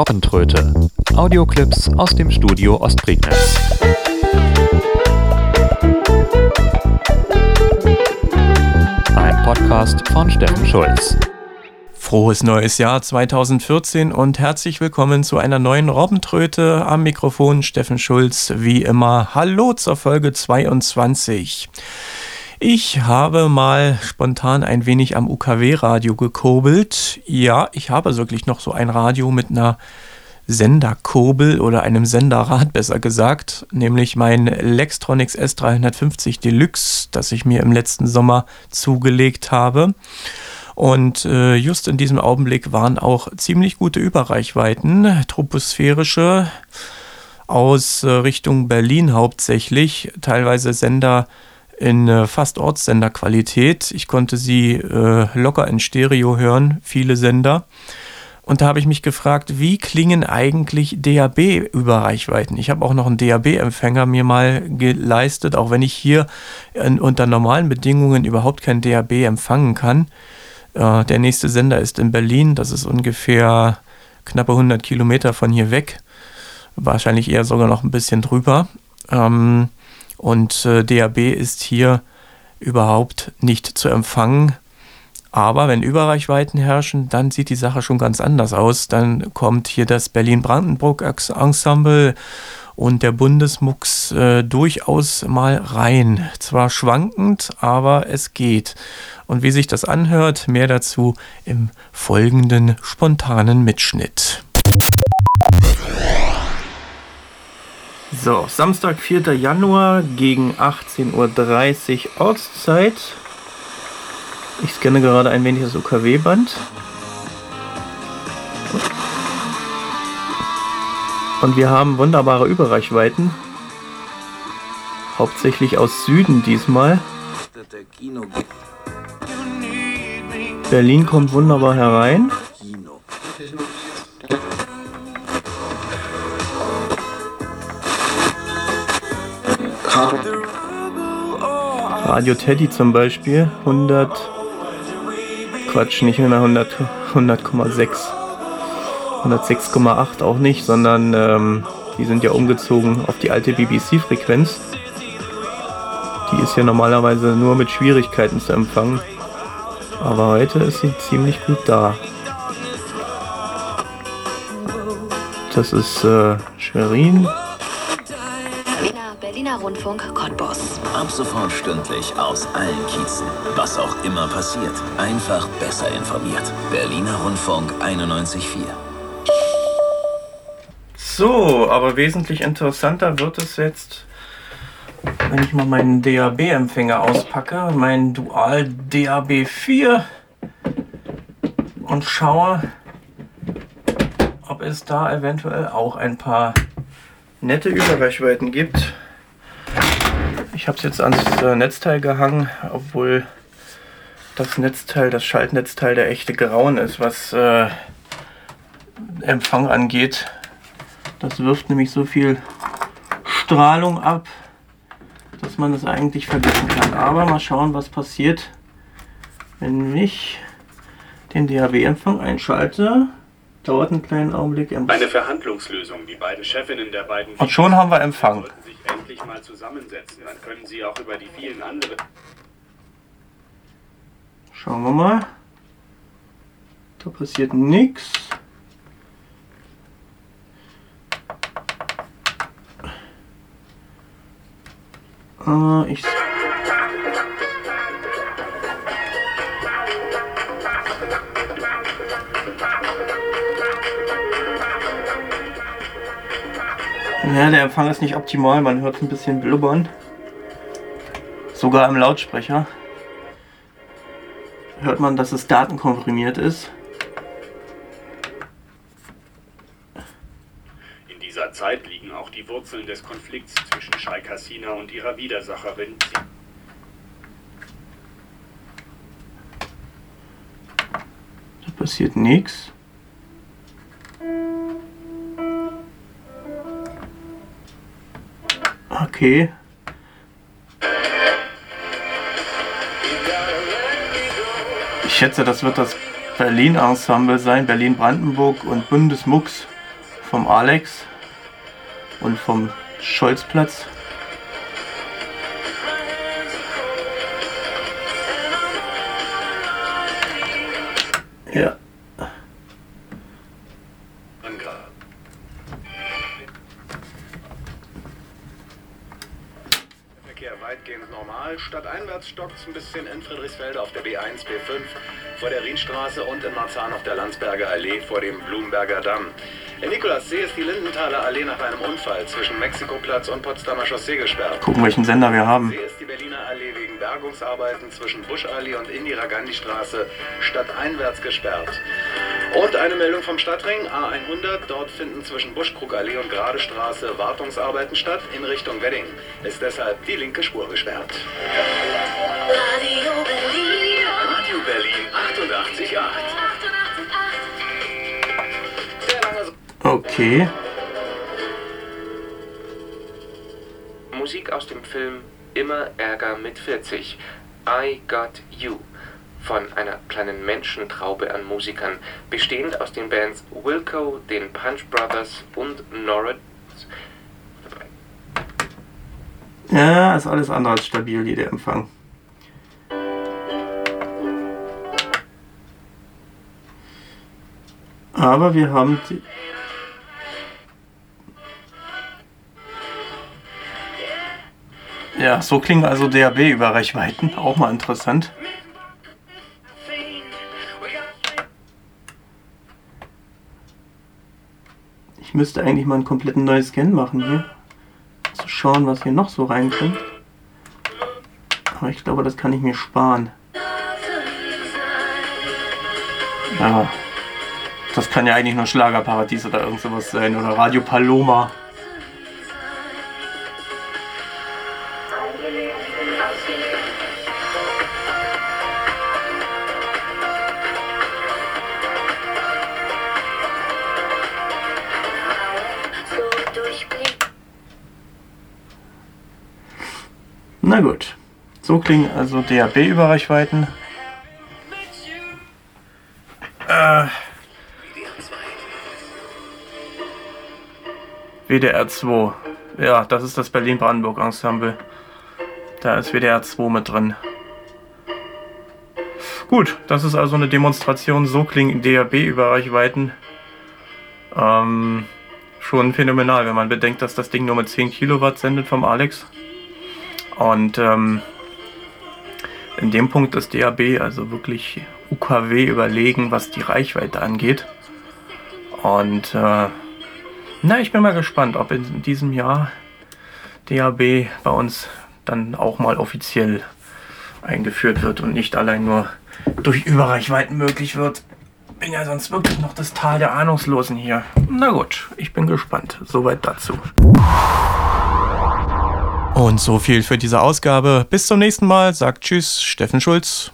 Robbentröte. Audioclips aus dem Studio Ostprignitz. Ein Podcast von Steffen Schulz. Frohes neues Jahr 2014 und herzlich willkommen zu einer neuen Robbentröte. Am Mikrofon Steffen Schulz, wie immer. Hallo zur Folge 22. Ich habe mal spontan ein wenig am UKW-Radio gekurbelt. Ja, ich habe wirklich noch so ein Radio mit einer Senderkurbel oder einem Senderrad besser gesagt, nämlich mein Lextronics S350 Deluxe, das ich mir im letzten Sommer zugelegt habe. Und äh, just in diesem Augenblick waren auch ziemlich gute Überreichweiten, troposphärische aus äh, Richtung Berlin hauptsächlich, teilweise Sender in äh, fast Ortssenderqualität. Ich konnte sie äh, locker in Stereo hören, viele Sender. Und da habe ich mich gefragt, wie klingen eigentlich DAB-Überreichweiten? Ich habe auch noch einen DAB-Empfänger mir mal geleistet, auch wenn ich hier in, unter normalen Bedingungen überhaupt kein DAB empfangen kann. Äh, der nächste Sender ist in Berlin, das ist ungefähr knappe 100 Kilometer von hier weg. Wahrscheinlich eher sogar noch ein bisschen drüber. Ähm, und äh, DAB ist hier überhaupt nicht zu empfangen. Aber wenn Überreichweiten herrschen, dann sieht die Sache schon ganz anders aus. Dann kommt hier das Berlin-Brandenburg-Ensemble und der Bundesmux äh, durchaus mal rein. Zwar schwankend, aber es geht. Und wie sich das anhört, mehr dazu im folgenden spontanen Mitschnitt. So, Samstag, 4. Januar gegen 18.30 Uhr Ortszeit. Ich scanne gerade ein wenig das UKW-Band. Und wir haben wunderbare Überreichweiten. Hauptsächlich aus Süden diesmal. Berlin kommt wunderbar herein. Radio Teddy zum Beispiel 100 Quatsch, nicht mehr 100 100,6 106,8 auch nicht, sondern ähm, die sind ja umgezogen auf die alte BBC-Frequenz. Die ist ja normalerweise nur mit Schwierigkeiten zu empfangen. Aber heute ist sie ziemlich gut da. Das ist äh, Schwerin, Berliner Rundfunk Cottbus. Ab sofort stündlich aus allen Kiezen. Was auch immer passiert, einfach besser informiert. Berliner Rundfunk 91.4. So, aber wesentlich interessanter wird es jetzt, wenn ich mal meinen DAB-Empfänger auspacke, meinen Dual DAB 4 und schaue, ob es da eventuell auch ein paar nette Überreichweiten gibt. Ich habe es jetzt ans äh, Netzteil gehangen, obwohl das Netzteil, das Schaltnetzteil der echte Grauen ist, was äh, Empfang angeht. Das wirft nämlich so viel Strahlung ab, dass man es eigentlich vergessen kann. Aber mal schauen, was passiert, wenn ich den DAB-Empfang einschalte. Dauert einen kleinen Augenblick. Eine Verhandlungslösung. Die beiden Chefinnen der beiden. Und schon haben wir Empfang endlich mal zusammensetzen. Dann können Sie auch über die vielen anderen. Schauen wir mal. Da passiert nichts. Äh, ich Ja, der Empfang ist nicht optimal, man hört ein bisschen blubbern. Sogar im Lautsprecher hört man, dass es datenkomprimiert ist. In dieser Zeit liegen auch die Wurzeln des Konflikts zwischen Scheik Hasina und ihrer Widersacherin. Da passiert nichts. Okay. Ich schätze, das wird das Berlin-Ensemble sein, Berlin-Brandenburg und Bundesmux vom Alex und vom Scholzplatz. Ja. Stadteinwärts stockt es ein bisschen in Friedrichsfelde auf der B1, B5, vor der Rienstraße und in Marzahn auf der Landsberger Allee vor dem Blumenberger Damm. In Nikolassee ist die Lindenthaler Allee nach einem Unfall zwischen Mexikoplatz und Potsdamer Chaussee gesperrt. Gucken, welchen Sender wir haben. See ist die Berliner Allee wegen Bergungsarbeiten zwischen Buschallee und Indira Gandhi Straße stadteinwärts gesperrt. Und eine Meldung vom Stadtring A100. Dort finden zwischen Buschkrugallee und Gerade Straße Wartungsarbeiten statt in Richtung Wedding. Ist deshalb die linke Spur gesperrt. Radio Berlin. Radio Berlin 88.8. Der lange So- Okay. Musik aus dem Film Immer Ärger mit 40. I Got You. Von einer kleinen Menschentraube an Musikern, bestehend aus den Bands Wilco, den Punch Brothers und Norris. Ja, ist alles andere als stabil, hier Empfang. Aber wir haben die Ja, so klingen also DAB über Reichweiten. Auch mal interessant. Müsste eigentlich mal einen kompletten neuen Scan machen hier. Zu schauen, was hier noch so reinkommt. Aber ich glaube, das kann ich mir sparen. Ja. Das kann ja eigentlich nur Schlagerparadies oder irgend sowas sein. Oder Radio Paloma. Na gut. So klingen also DAB-Überreichweiten. Äh. WDR 2. Ja, das ist das Berlin-Brandenburg-Ensemble. Da ist WDR 2 mit drin. Gut, das ist also eine Demonstration. So klingen DAB-Überreichweiten. Ähm, schon phänomenal, wenn man bedenkt, dass das Ding nur mit 10 Kilowatt sendet vom Alex. Und ähm, in dem Punkt ist DAB also wirklich UKW überlegen, was die Reichweite angeht. Und äh, na, ich bin mal gespannt, ob in diesem Jahr DAB bei uns dann auch mal offiziell eingeführt wird und nicht allein nur durch Überreichweiten möglich wird. Bin ja sonst wirklich noch das Tal der Ahnungslosen hier. Na gut, ich bin gespannt. Soweit dazu. Und so viel für diese Ausgabe. Bis zum nächsten Mal. Sagt Tschüss, Steffen Schulz.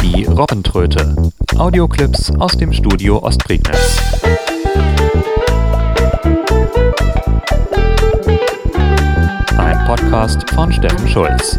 Die Robbentröte. Audioclips aus dem Studio Ostprignitz. Ein Podcast von Steffen Schulz.